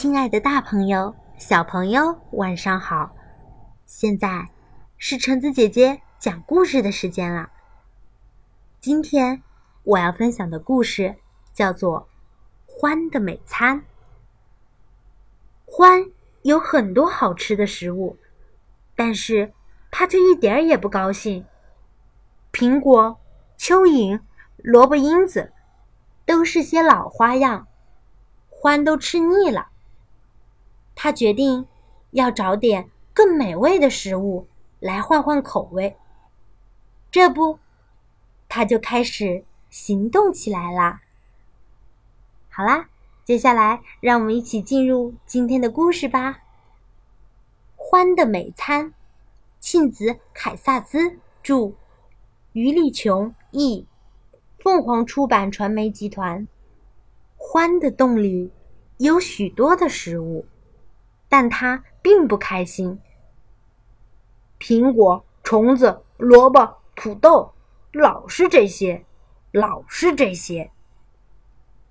亲爱的，大朋友、小朋友，晚上好！现在是橙子姐姐讲故事的时间了。今天我要分享的故事叫做《欢的美餐》。欢有很多好吃的食物，但是他却一点儿也不高兴。苹果、蚯蚓、萝卜缨子，都是些老花样，欢都吃腻了。他决定要找点更美味的食物来换换口味。这不，他就开始行动起来啦。好啦，接下来让我们一起进入今天的故事吧。欢的美餐，庆子凯萨兹著，于丽琼译，凤凰出版传媒集团。欢的洞里有许多的食物。但他并不开心。苹果、虫子、萝卜、土豆，老是这些，老是这些。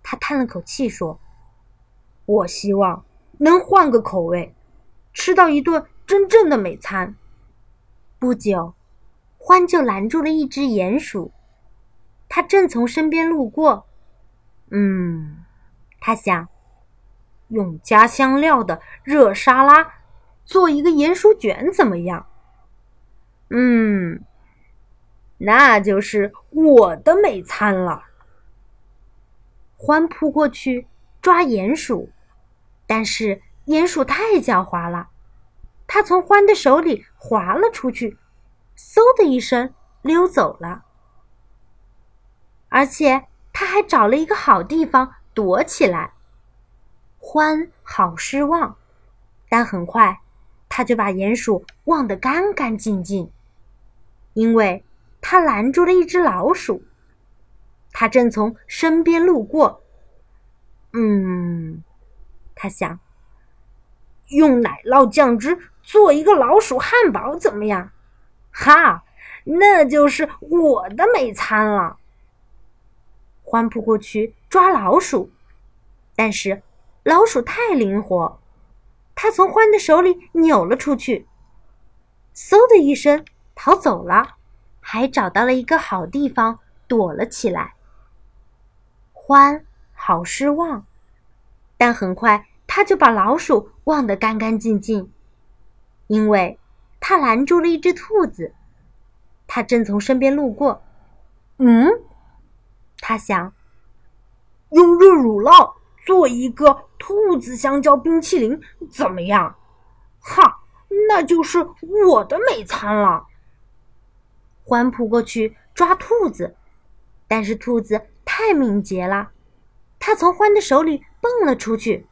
他叹了口气说：“我希望能换个口味，吃到一顿真正的美餐。”不久，欢就拦住了一只鼹鼠，它正从身边路过。嗯，他想。用加香料的热沙拉做一个鼹鼠卷怎么样？嗯，那就是我的美餐了。欢扑过去抓鼹鼠，但是鼹鼠太狡猾了，它从欢的手里滑了出去，嗖的一声溜走了。而且他还找了一个好地方躲起来。欢好失望，但很快他就把鼹鼠忘得干干净净，因为他拦住了一只老鼠，它正从身边路过。嗯，他想用奶酪酱汁做一个老鼠汉堡怎么样？哈，那就是我的美餐了。欢扑过去抓老鼠，但是。老鼠太灵活，它从欢的手里扭了出去，嗖的一声逃走了，还找到了一个好地方躲了起来。欢好失望，但很快他就把老鼠忘得干干净净，因为他拦住了一只兔子，它正从身边路过。嗯，他想用热乳酪。做一个兔子香蕉冰淇淋怎么样？哈，那就是我的美餐了。欢扑过去抓兔子，但是兔子太敏捷了，它从欢的手里蹦了出去，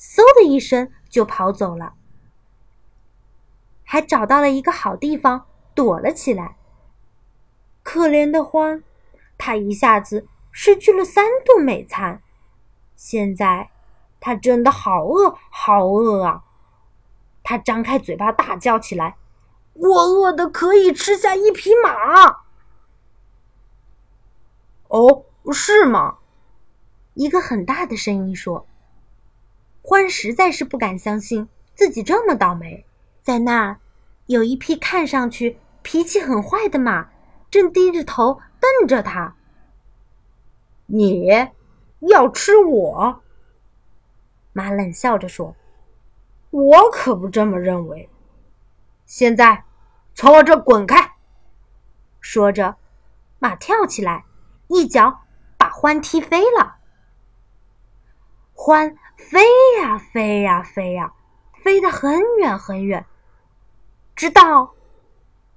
嗖的一声就跑走了，还找到了一个好地方躲了起来。可怜的欢，他一下子失去了三顿美餐。现在，他真的好饿，好饿啊！他张开嘴巴大叫起来：“我饿的可以吃下一匹马！”哦，是吗？一个很大的声音说。欢实在是不敢相信自己这么倒霉。在那儿，有一匹看上去脾气很坏的马，正低着头瞪着他。你。要吃我？马冷笑着说：“我可不这么认为。现在从我这滚开！”说着，马跳起来，一脚把欢踢飞了。欢飞呀飞呀飞呀，飞得很远很远，直到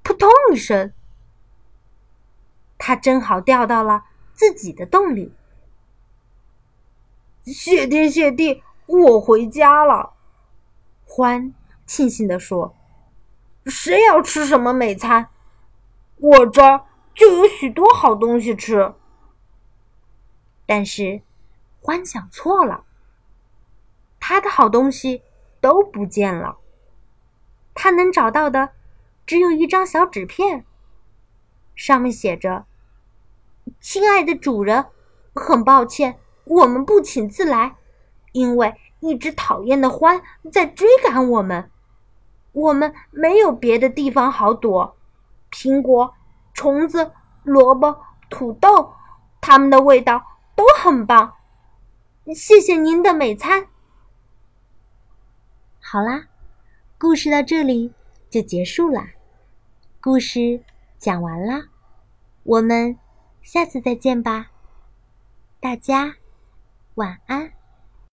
扑通一声，它正好掉到了自己的洞里。谢天谢地，我回家了。欢庆幸地说：“谁要吃什么美餐，我这儿就有许多好东西吃。”但是欢想错了，他的好东西都不见了。他能找到的只有一张小纸片，上面写着：“亲爱的主人，很抱歉。”我们不请自来，因为一只讨厌的獾在追赶我们。我们没有别的地方好躲。苹果、虫子、萝卜、土豆，它们的味道都很棒。谢谢您的美餐。好啦，故事到这里就结束啦。故事讲完啦，我们下次再见吧。大家晚安。